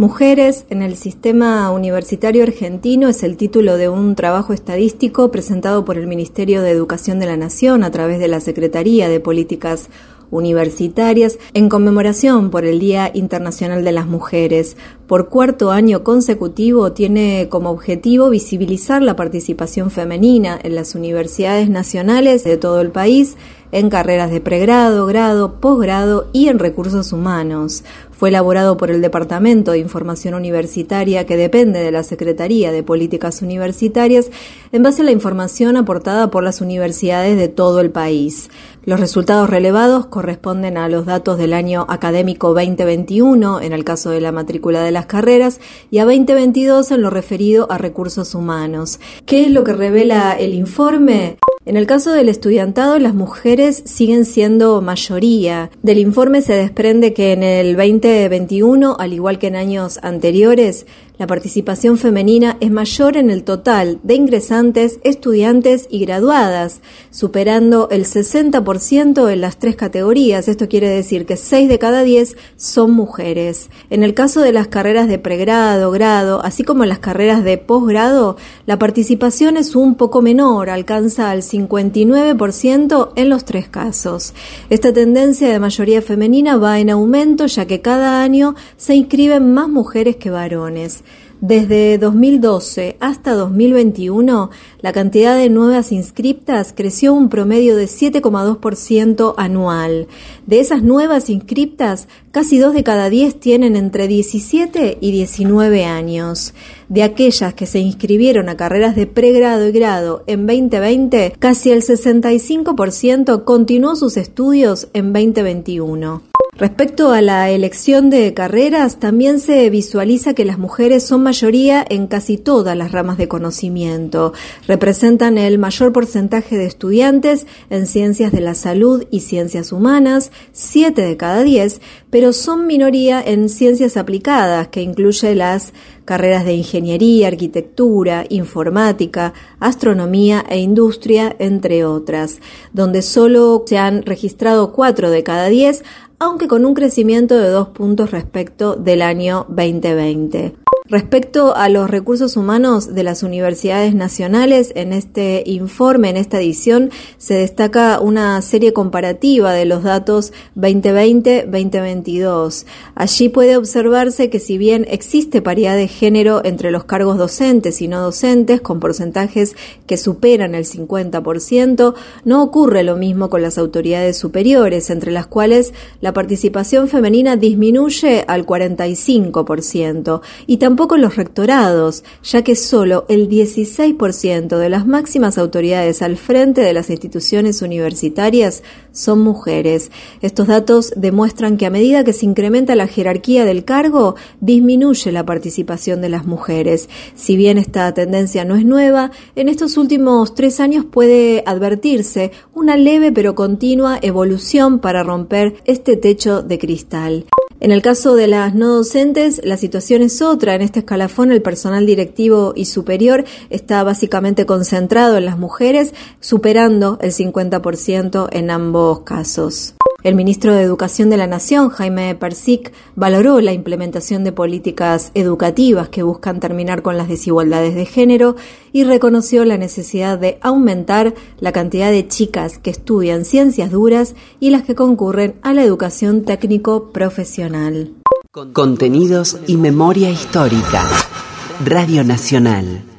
Mujeres en el sistema universitario argentino es el título de un trabajo estadístico presentado por el Ministerio de Educación de la Nación a través de la Secretaría de Políticas universitarias en conmemoración por el Día Internacional de las Mujeres. Por cuarto año consecutivo tiene como objetivo visibilizar la participación femenina en las universidades nacionales de todo el país en carreras de pregrado, grado, posgrado y en recursos humanos. Fue elaborado por el Departamento de Información Universitaria que depende de la Secretaría de Políticas Universitarias en base a la información aportada por las universidades de todo el país. Los resultados relevados corresponden a los datos del año académico 2021 en el caso de la matrícula de las carreras y a 2022 en lo referido a recursos humanos. ¿Qué es lo que revela el informe? En el caso del estudiantado, las mujeres siguen siendo mayoría. Del informe se desprende que en el 2021, al igual que en años anteriores, la participación femenina es mayor en el total de ingresantes, estudiantes y graduadas, superando el 60% en las tres categorías. Esto quiere decir que 6 de cada 10 son mujeres. En el caso de las carreras de pregrado, grado, así como en las carreras de posgrado, la participación es un poco menor, alcanza al 59% en los tres casos. Esta tendencia de mayoría femenina va en aumento ya que cada año se inscriben más mujeres que varones. Desde 2012 hasta 2021, la cantidad de nuevas inscriptas creció un promedio de 7,2% anual. De esas nuevas inscriptas, casi dos de cada diez tienen entre 17 y 19 años. De aquellas que se inscribieron a carreras de pregrado y grado en 2020, casi el 65% continuó sus estudios en 2021. Respecto a la elección de carreras, también se visualiza que las mujeres son mayoría en casi todas las ramas de conocimiento. Representan el mayor porcentaje de estudiantes en ciencias de la salud y ciencias humanas, 7 de cada 10, pero son minoría en ciencias aplicadas, que incluye las carreras de ingeniería, arquitectura, informática, astronomía e industria, entre otras, donde solo se han registrado 4 de cada 10 aunque con un crecimiento de dos puntos respecto del año 2020. Respecto a los recursos humanos de las universidades nacionales, en este informe, en esta edición, se destaca una serie comparativa de los datos 2020-2022. Allí puede observarse que si bien existe paridad de género entre los cargos docentes y no docentes, con porcentajes que superan el 50%, no ocurre lo mismo con las autoridades superiores, entre las cuales la participación femenina disminuye al 45% y tampoco tampoco los rectorados, ya que solo el 16% de las máximas autoridades al frente de las instituciones universitarias son mujeres. Estos datos demuestran que a medida que se incrementa la jerarquía del cargo, disminuye la participación de las mujeres. Si bien esta tendencia no es nueva, en estos últimos tres años puede advertirse una leve pero continua evolución para romper este techo de cristal. En el caso de las no docentes, la situación es otra. En este escalafón, el personal directivo y superior está básicamente concentrado en las mujeres, superando el 50% en ambos casos. El ministro de Educación de la Nación, Jaime Persic, valoró la implementación de políticas educativas que buscan terminar con las desigualdades de género y reconoció la necesidad de aumentar la cantidad de chicas que estudian ciencias duras y las que concurren a la educación técnico profesional. Contenidos y memoria histórica. Radio Nacional.